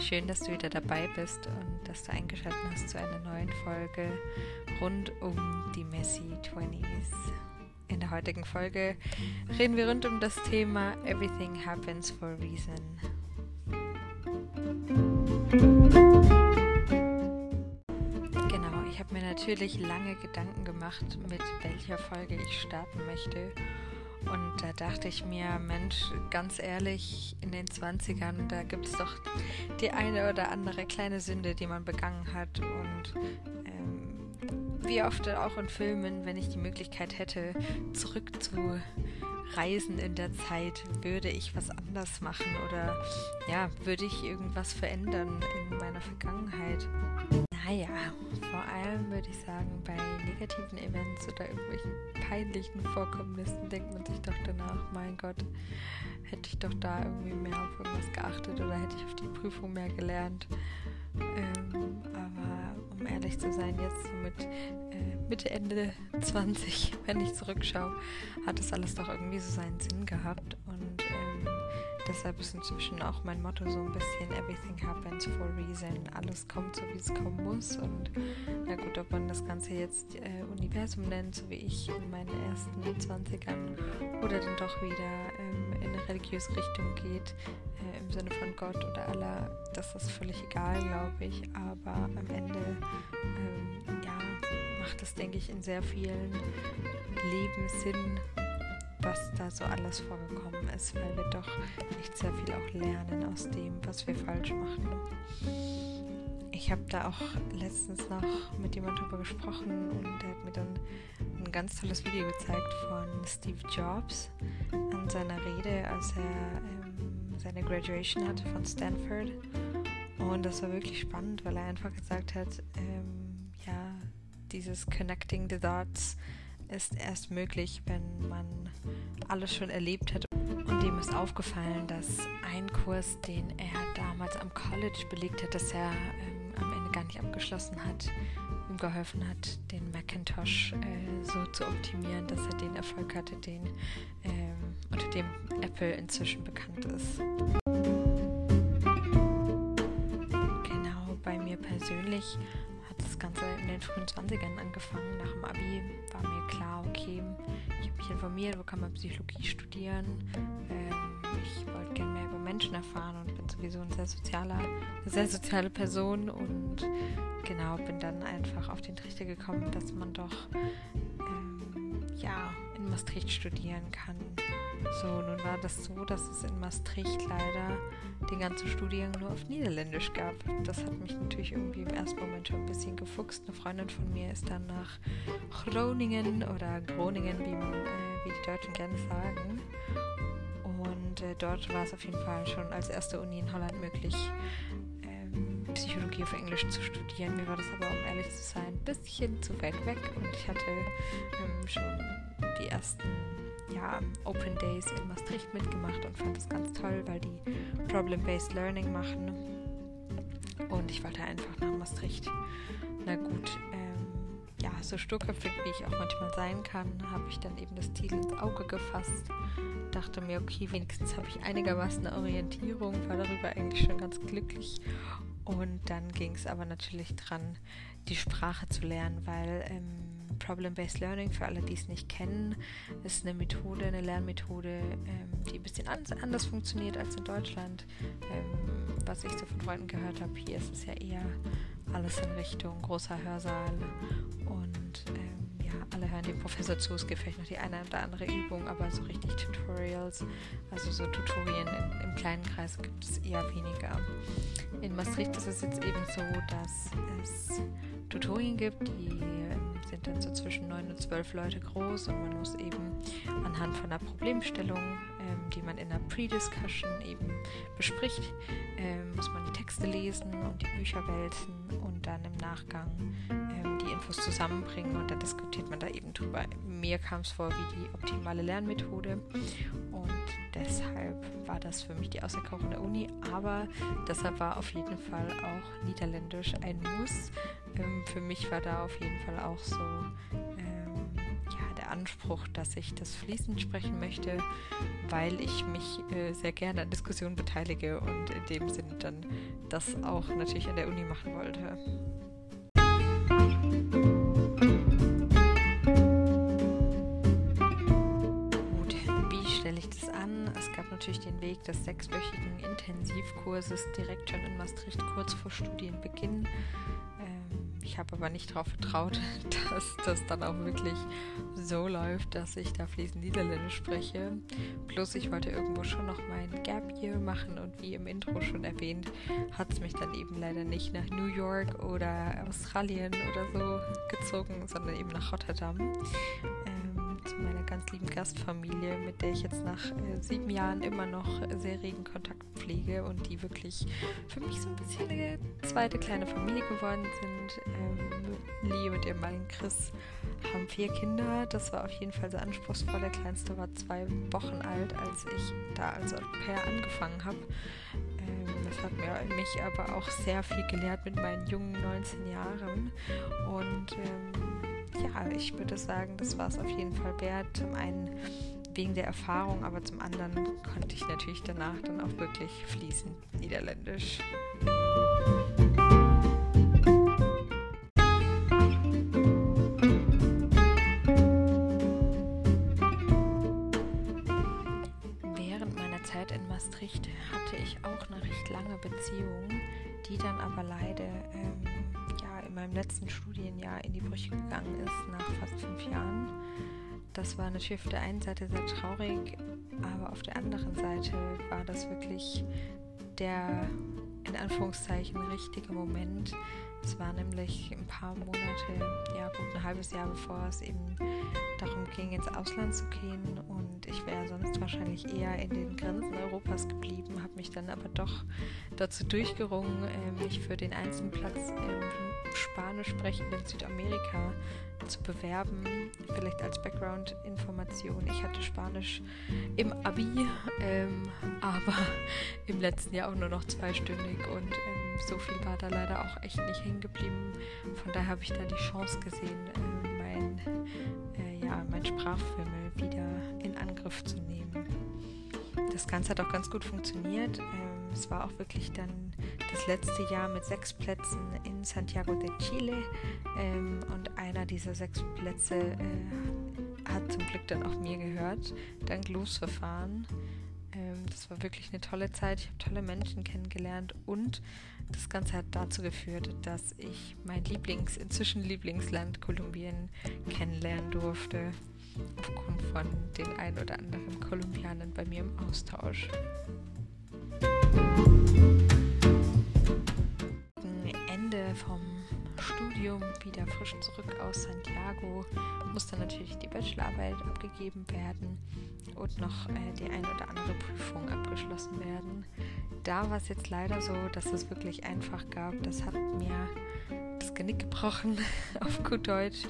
schön, dass du wieder dabei bist und dass du eingeschaltet hast zu einer neuen Folge rund um die Messy 20s. In der heutigen Folge reden wir rund um das Thema Everything Happens for a Reason. Genau, ich habe mir natürlich lange Gedanken gemacht, mit welcher Folge ich starten möchte und da dachte ich mir, Mensch, ganz ehrlich, in den 20ern, da gibt es doch die eine oder andere kleine Sünde, die man begangen hat. Und ähm, wie oft auch in Filmen, wenn ich die Möglichkeit hätte, zurückzureisen in der Zeit, würde ich was anders machen oder ja, würde ich irgendwas verändern in meiner Vergangenheit. Naja, vor allem würde ich sagen, bei negativen Events oder irgendwelchen peinlichen Vorkommnissen denkt man sich doch danach, mein Gott, hätte ich doch da irgendwie mehr auf irgendwas geachtet oder hätte ich auf die Prüfung mehr gelernt. Ähm, aber um ehrlich zu sein, jetzt so mit äh, Mitte, Ende 20, wenn ich zurückschaue, hat das alles doch irgendwie so seinen Sinn gehabt und deshalb ist inzwischen auch mein Motto so ein bisschen Everything happens for a reason. Alles kommt so, wie es kommen muss. Und na gut, ob man das Ganze jetzt äh, Universum nennt, so wie ich in meinen ersten 20ern, oder dann doch wieder ähm, in eine religiöse Richtung geht, äh, im Sinne von Gott oder Allah, das ist völlig egal, glaube ich. Aber am Ende, ähm, ja, macht es, denke ich, in sehr vielen Leben Sinn, was da so alles vorgekommen ist, weil wir doch echt sehr viel auch lernen aus dem, was wir falsch machen. Ich habe da auch letztens noch mit jemandem darüber gesprochen und der hat mir dann ein ganz tolles Video gezeigt von Steve Jobs an seiner Rede, als er ähm, seine Graduation hatte von Stanford. Und das war wirklich spannend, weil er einfach gesagt hat, ähm, ja, dieses Connecting the Dots ist erst möglich, wenn man alles schon erlebt hat. Und ihm ist aufgefallen, dass ein Kurs, den er damals am College belegt hat, dass er ähm, am Ende gar nicht abgeschlossen hat, ihm geholfen hat, den Macintosh äh, so zu optimieren, dass er den Erfolg hatte, den ähm, unter dem Apple inzwischen bekannt ist. Genau, bei mir persönlich das Ganze in den frühen 20ern angefangen. Nach dem Abi war mir klar, okay, ich habe mich informiert, wo kann man Psychologie studieren. Ähm, ich wollte gerne mehr über Menschen erfahren und bin sowieso ein sehr sozialer, eine sehr soziale Person und genau, bin dann einfach auf den Trichter gekommen, dass man doch ähm, ja, in Maastricht studieren kann. So, nun war das so, dass es in Maastricht leider den ganzen Studiengang nur auf Niederländisch gab. Das hat mich natürlich irgendwie im ersten Moment schon ein bisschen gefuchst. Eine Freundin von mir ist dann nach Groningen oder Groningen, wie, man, äh, wie die Deutschen gerne sagen. Und äh, dort war es auf jeden Fall schon als erste Uni in Holland möglich, ähm, Psychologie auf Englisch zu studieren. Mir war das aber, um ehrlich zu sein, ein bisschen zu weit weg und ich hatte ähm, schon die ersten ja, Open Days in Maastricht mitgemacht und fand das ganz toll, weil die Problem-Based Learning machen. Und ich wollte einfach nach Maastricht. Na gut, ähm, ja, so sturköpfig wie ich auch manchmal sein kann, habe ich dann eben das Ziel ins Auge gefasst. Dachte mir, okay, wenigstens habe ich einigermaßen eine Orientierung, war darüber eigentlich schon ganz glücklich. Und dann ging es aber natürlich dran, die Sprache zu lernen, weil ähm, Problem-Based Learning, für alle, die es nicht kennen, ist eine Methode, eine Lernmethode, ähm, die ein bisschen anders funktioniert als in Deutschland. Ähm, was ich so von Freunden gehört habe, hier ist es ja eher alles in Richtung großer Hörsaal und ähm, ja, alle hören dem Professor zu. Es gibt vielleicht noch die eine oder andere Übung, aber so richtig Tutorials, also so Tutorien in, im kleinen Kreis gibt es eher weniger. In Maastricht ist es jetzt eben so, dass es Tutorien gibt, die sind dann so zwischen 9 und 12 Leute groß und man muss eben anhand von einer Problemstellung, ähm, die man in einer Pre-Discussion eben bespricht, ähm, muss man die Texte lesen und die Bücher wälzen und dann im Nachgang ähm, die Infos zusammenbringen und dann diskutiert man da eben drüber. Mir kam es vor wie die optimale Lernmethode und deshalb war das für mich die Auserkoren der Uni, aber deshalb war auf jeden Fall auch Niederländisch ein Muss. Ähm, für mich war da auf jeden Fall auch so ähm, ja, der Anspruch, dass ich das fließend sprechen möchte, weil ich mich äh, sehr gerne an Diskussionen beteilige und in dem Sinne dann das auch natürlich an der Uni machen wollte. Natürlich den Weg des sechswöchigen Intensivkurses direkt schon in Maastricht kurz vor Studienbeginn. Ich habe aber nicht darauf vertraut, dass das dann auch wirklich so läuft, dass ich da fließend Niederländisch spreche. Plus ich wollte irgendwo schon noch mein Gap Year machen und wie im Intro schon erwähnt, hat es mich dann eben leider nicht nach New York oder Australien oder so gezogen, sondern eben nach Rotterdam. Meiner ganz lieben Gastfamilie, mit der ich jetzt nach äh, sieben Jahren immer noch sehr regen Kontakt pflege und die wirklich für mich so ein bisschen eine zweite kleine Familie geworden sind. Ähm, Lee und ihr Mann Chris haben vier Kinder. Das war auf jeden Fall sehr anspruchsvoll. Der kleinste war zwei Wochen alt, als ich da als Au pair angefangen habe. Ähm, das hat mir, mich aber auch sehr viel gelehrt mit meinen jungen 19 Jahren. Und ähm, ja, ich würde sagen, das war es auf jeden Fall wert. Zum einen wegen der Erfahrung, aber zum anderen konnte ich natürlich danach dann auch wirklich fließend Niederländisch. Während meiner Zeit in Maastricht hatte ich auch eine recht lange Beziehung, die dann aber leider ähm, in meinem letzten Studienjahr in die Brüche gegangen ist, nach fast fünf Jahren das war natürlich auf der einen Seite sehr traurig, aber auf der anderen Seite war das wirklich der in Anführungszeichen richtige Moment. Es war nämlich ein paar Monate, ja gut ein halbes Jahr bevor es eben darum ging, ins Ausland zu gehen und ich wäre sonst wahrscheinlich eher in den Grenzen Europas geblieben, habe mich dann aber doch dazu durchgerungen, äh, mich für den Einzelplatz im spanisch sprechenden Südamerika zu bewerben. Vielleicht als Background-Information. Ich hatte Spanisch im Abi, ähm, aber im letzten Jahr auch nur noch zweistündig und ähm, so viel war da leider auch echt nicht hängen geblieben. Von daher habe ich da die Chance gesehen, äh, mein, äh, ja, mein Sprachfimmel wieder in Angriff zu nehmen. Das Ganze hat auch ganz gut funktioniert. Ähm, es war auch wirklich dann das letzte Jahr mit sechs Plätzen in Santiago de Chile ähm, und einer dieser sechs Plätze äh, hat zum Glück dann auch mir gehört, dank Losverfahren. Ähm, das war wirklich eine tolle Zeit. Ich habe tolle Menschen kennengelernt und das Ganze hat dazu geführt, dass ich mein Lieblings, inzwischen Lieblingsland Kolumbien kennenlernen durfte, aufgrund von den ein oder anderen Kolumbianern bei mir im Austausch. Ende vom Studium wieder frisch zurück aus Santiago musste natürlich die Bachelorarbeit abgegeben werden und noch äh, die ein oder andere Prüfung abgeschlossen werden. Da war es jetzt leider so, dass es wirklich einfach gab. Das hat mir das Genick gebrochen, auf gut Deutsch.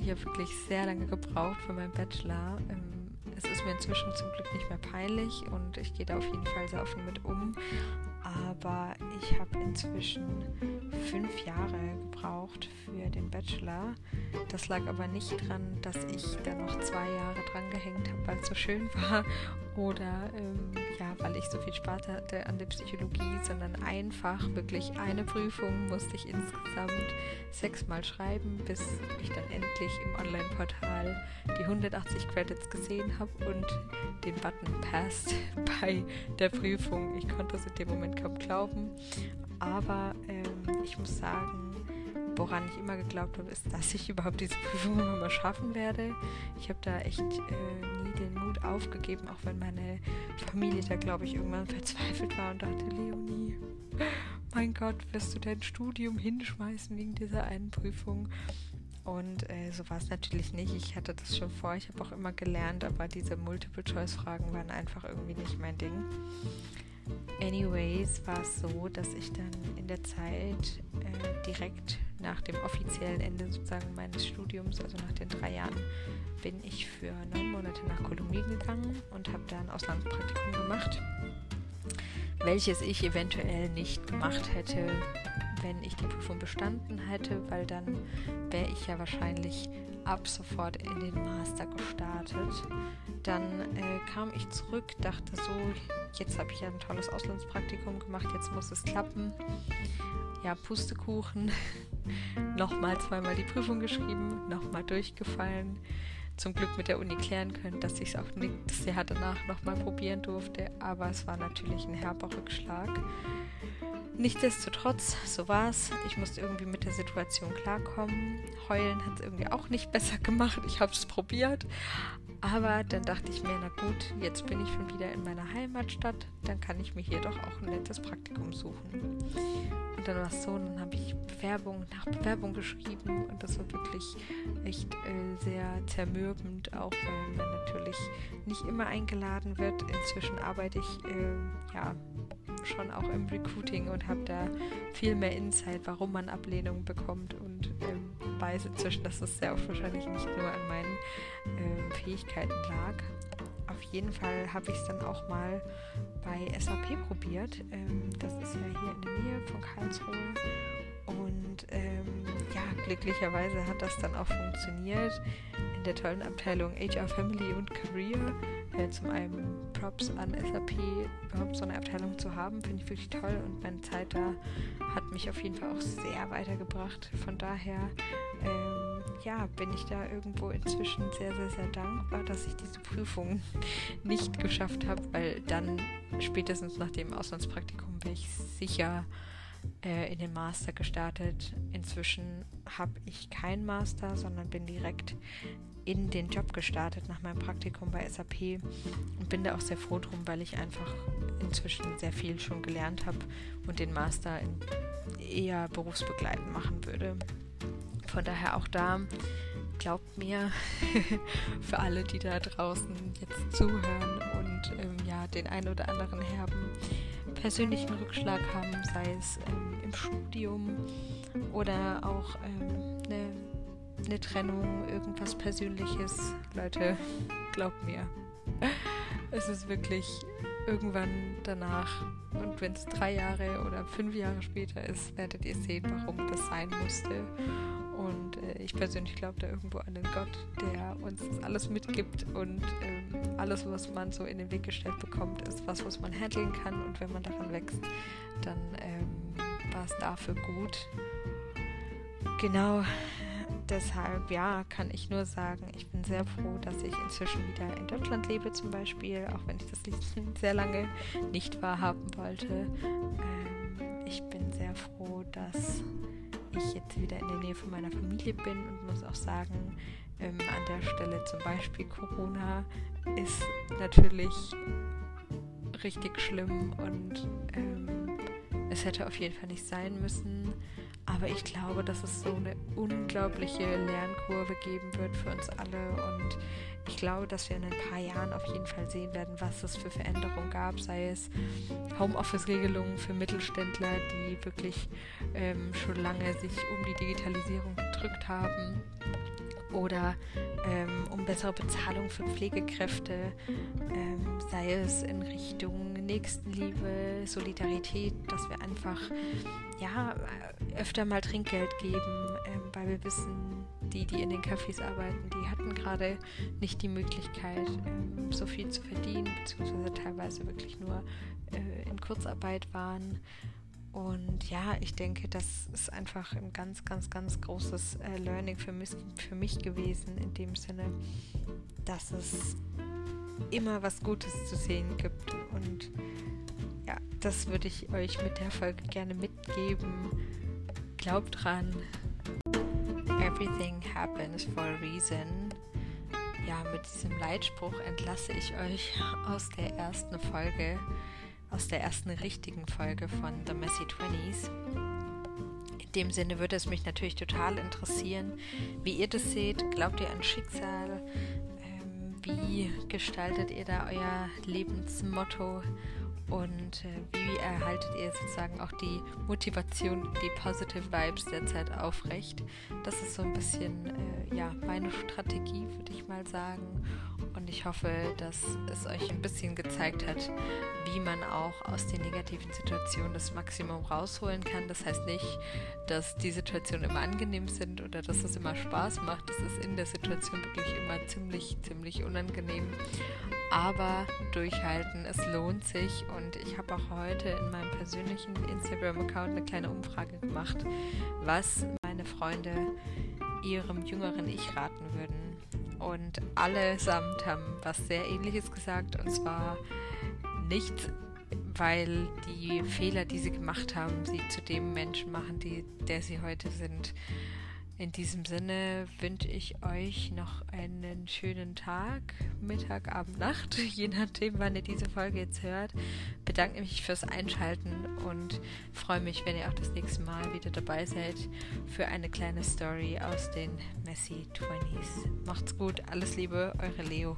Ich habe wirklich sehr lange gebraucht für meinen Bachelor. Ähm, es ist mir inzwischen zum Glück nicht mehr peinlich und ich gehe da auf jeden Fall sehr offen mit um. Aber ich habe inzwischen fünf Jahre gebraucht für den Bachelor. Das lag aber nicht dran, dass ich da noch zwei Jahre dran gehängt habe, weil es so schön war oder ähm, ja, weil ich so viel Spaß hatte an der Psychologie, sondern einfach wirklich eine Prüfung musste ich insgesamt sechsmal schreiben, bis ich dann endlich im Online-Portal die 180 Credits gesehen habe und den Button Passed bei der Prüfung. Ich konnte es in dem Moment kaum glauben, aber ähm, ich muss sagen, woran ich immer geglaubt habe, ist, dass ich überhaupt diese Prüfung immer schaffen werde. Ich habe da echt äh, nie den Mut aufgegeben, auch wenn meine Familie da, glaube ich, irgendwann verzweifelt war und dachte, Leonie, mein Gott, wirst du dein Studium hinschmeißen wegen dieser einen Prüfung? Und äh, so war es natürlich nicht. Ich hatte das schon vor, ich habe auch immer gelernt, aber diese Multiple-Choice-Fragen waren einfach irgendwie nicht mein Ding. Anyways war es so, dass ich dann in der Zeit äh, direkt nach dem offiziellen Ende sozusagen meines Studiums, also nach den drei Jahren, bin ich für neun Monate nach Kolumbien gegangen und habe da ein Auslandspraktikum gemacht, welches ich eventuell nicht gemacht hätte, wenn ich die Prüfung bestanden hätte, weil dann wäre ich ja wahrscheinlich ab sofort in den Master gestartet. Dann äh, kam ich zurück, dachte so, jetzt habe ich ja ein tolles Auslandspraktikum gemacht, jetzt muss es klappen. Ja, Pustekuchen. nochmal zweimal die Prüfung geschrieben, nochmal durchgefallen. Zum Glück mit der Uni klären können, dass ich es auch nicht das Jahr danach nochmal probieren durfte. Aber es war natürlich ein herber Rückschlag. Nichtsdestotrotz, so war es. Ich musste irgendwie mit der Situation klarkommen. Heulen hat es irgendwie auch nicht besser gemacht. Ich habe es probiert. Aber dann dachte ich mir, na gut, jetzt bin ich schon wieder in meiner Heimatstadt. Dann kann ich mir hier doch auch ein nettes Praktikum suchen. Und dann war es so, dann habe ich Bewerbung nach Bewerbung geschrieben. Und das war wirklich echt äh, sehr zermürbend, auch weil man natürlich nicht immer eingeladen wird. Inzwischen arbeite ich äh, ja schon auch im Recruiting und habe da viel mehr Insight, warum man Ablehnung bekommt und ähm, weiß inzwischen, dass es sehr oft wahrscheinlich nicht nur an meinen ähm, Fähigkeiten lag. Auf jeden Fall habe ich es dann auch mal bei SAP probiert. Ähm, das ist ja hier in der Nähe von Karlsruhe. Und ähm, ja, glücklicherweise hat das dann auch funktioniert in der tollen Abteilung HR Family und Career äh, zum einen Props an SAP, überhaupt so eine Abteilung zu haben, finde ich wirklich toll und meine Zeit da hat mich auf jeden Fall auch sehr weitergebracht. Von daher, ähm, ja, bin ich da irgendwo inzwischen sehr, sehr, sehr dankbar, dass ich diese Prüfung nicht geschafft habe, weil dann spätestens nach dem Auslandspraktikum wäre ich sicher äh, in den Master gestartet. Inzwischen habe ich keinen Master, sondern bin direkt in den Job gestartet nach meinem Praktikum bei SAP und bin da auch sehr froh drum, weil ich einfach inzwischen sehr viel schon gelernt habe und den Master eher berufsbegleitend machen würde. Von daher auch da, glaubt mir, für alle, die da draußen jetzt zuhören und ähm, ja, den einen oder anderen herben persönlichen Rückschlag haben, sei es ähm, im Studium oder auch ähm, eine Trennung, irgendwas Persönliches. Leute, glaubt mir. Es ist wirklich irgendwann danach. Und wenn es drei Jahre oder fünf Jahre später ist, werdet ihr sehen, warum das sein musste. Und äh, ich persönlich glaube da irgendwo an den Gott, der uns das alles mitgibt und ähm, alles, was man so in den Weg gestellt bekommt, ist was, was man handeln kann. Und wenn man daran wächst, dann ähm, war es dafür gut. Genau, deshalb, ja, kann ich nur sagen, ich bin sehr froh, dass ich inzwischen wieder in Deutschland lebe zum Beispiel, auch wenn ich das sehr lange nicht wahrhaben wollte. Ähm, ich bin sehr froh, dass ich jetzt wieder in der Nähe von meiner Familie bin und muss auch sagen, ähm, an der Stelle zum Beispiel Corona ist natürlich richtig schlimm und ähm, es hätte auf jeden Fall nicht sein müssen. Aber ich glaube, dass es so eine unglaubliche Lernkurve geben wird für uns alle. Und ich glaube, dass wir in ein paar Jahren auf jeden Fall sehen werden, was es für Veränderungen gab, sei es Homeoffice-Regelungen für Mittelständler, die wirklich ähm, schon lange sich um die Digitalisierung gedrückt haben oder ähm, um bessere Bezahlung für Pflegekräfte, ähm, sei es in Richtung Nächstenliebe, Solidarität, dass wir einfach ja öfter mal Trinkgeld geben, ähm, weil wir wissen, die, die in den Cafés arbeiten, die hatten gerade nicht die Möglichkeit, ähm, so viel zu verdienen, beziehungsweise teilweise wirklich nur äh, in Kurzarbeit waren. Und ja, ich denke, das ist einfach ein ganz, ganz, ganz großes äh, Learning für mich, für mich gewesen, in dem Sinne, dass es immer was Gutes zu sehen gibt. Und ja, das würde ich euch mit der Folge gerne mitgeben. Glaubt dran, everything happens for a reason. Ja, mit diesem Leitspruch entlasse ich euch aus der ersten Folge aus der ersten richtigen Folge von The Messy Twenties. In dem Sinne würde es mich natürlich total interessieren, wie ihr das seht. Glaubt ihr an Schicksal? Ähm, wie gestaltet ihr da euer Lebensmotto? Und äh, wie erhaltet ihr sozusagen auch die Motivation, die Positive Vibes derzeit aufrecht? Das ist so ein bisschen äh, ja, meine Strategie, würde ich mal sagen. Und ich hoffe, dass es euch ein bisschen gezeigt hat, wie man auch aus den negativen Situationen das Maximum rausholen kann. Das heißt nicht, dass die Situationen immer angenehm sind oder dass es immer Spaß macht. Das ist in der Situation wirklich immer ziemlich, ziemlich unangenehm. Aber durchhalten, es lohnt sich und ich habe auch heute in meinem persönlichen Instagram-Account eine kleine Umfrage gemacht, was meine Freunde ihrem jüngeren Ich raten würden. Und allesamt haben was sehr ähnliches gesagt und zwar nicht, weil die Fehler, die sie gemacht haben, sie zu dem Menschen machen, die, der sie heute sind. In diesem Sinne wünsche ich euch noch einen schönen Tag, Mittag, Abend, Nacht, je nachdem, wann ihr diese Folge jetzt hört. Bedanke mich fürs Einschalten und freue mich, wenn ihr auch das nächste Mal wieder dabei seid für eine kleine Story aus den Messy 20s. Macht's gut, alles Liebe, eure Leo.